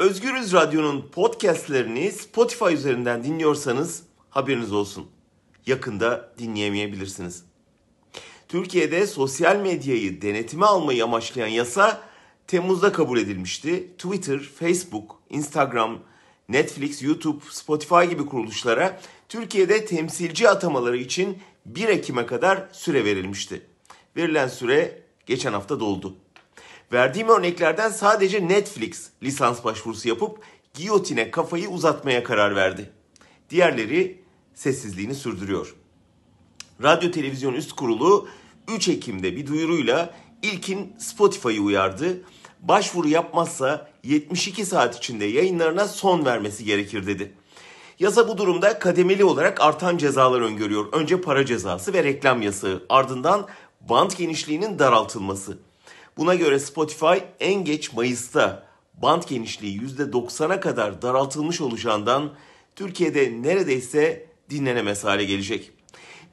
Özgürüz Radyo'nun podcastlerini Spotify üzerinden dinliyorsanız haberiniz olsun. Yakında dinleyemeyebilirsiniz. Türkiye'de sosyal medyayı denetime almayı amaçlayan yasa Temmuz'da kabul edilmişti. Twitter, Facebook, Instagram, Netflix, YouTube, Spotify gibi kuruluşlara Türkiye'de temsilci atamaları için 1 Ekim'e kadar süre verilmişti. Verilen süre geçen hafta doldu. Verdiğim örneklerden sadece Netflix lisans başvurusu yapıp giyotine kafayı uzatmaya karar verdi. Diğerleri sessizliğini sürdürüyor. Radyo Televizyon Üst Kurulu 3 Ekim'de bir duyuruyla ilkin Spotify'ı uyardı. Başvuru yapmazsa 72 saat içinde yayınlarına son vermesi gerekir dedi. Yasa bu durumda kademeli olarak artan cezalar öngörüyor. Önce para cezası ve reklam yasağı, ardından band genişliğinin daraltılması. Buna göre Spotify en geç Mayıs'ta band genişliği %90'a kadar daraltılmış olacağından Türkiye'de neredeyse dinlenemez hale gelecek.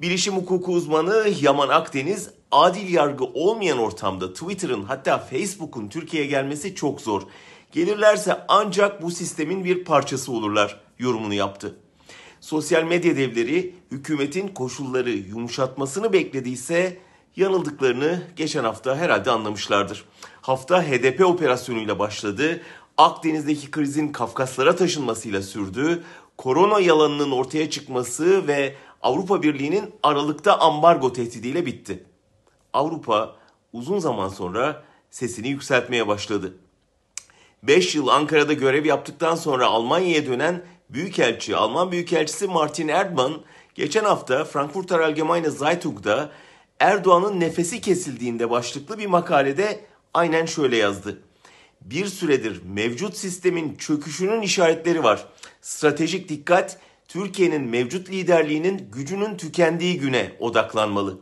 Bilişim hukuku uzmanı Yaman Akdeniz, adil yargı olmayan ortamda Twitter'ın hatta Facebook'un Türkiye'ye gelmesi çok zor. Gelirlerse ancak bu sistemin bir parçası olurlar yorumunu yaptı. Sosyal medya devleri hükümetin koşulları yumuşatmasını beklediyse yanıldıklarını geçen hafta herhalde anlamışlardır. Hafta HDP operasyonuyla başladı. Akdeniz'deki krizin Kafkaslara taşınmasıyla sürdü. Korona yalanının ortaya çıkması ve Avrupa Birliği'nin Aralık'ta ambargo tehdidiyle bitti. Avrupa uzun zaman sonra sesini yükseltmeye başladı. 5 yıl Ankara'da görev yaptıktan sonra Almanya'ya dönen Büyükelçi, Alman Büyükelçisi Martin Erdmann geçen hafta Frankfurter Allgemeine Zeitung'da Erdoğan'ın nefesi kesildiğinde başlıklı bir makalede aynen şöyle yazdı. Bir süredir mevcut sistemin çöküşünün işaretleri var. Stratejik dikkat Türkiye'nin mevcut liderliğinin gücünün tükendiği güne odaklanmalı.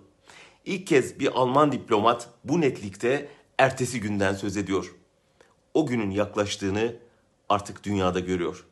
İlk kez bir Alman diplomat bu netlikte ertesi günden söz ediyor. O günün yaklaştığını artık dünyada görüyor.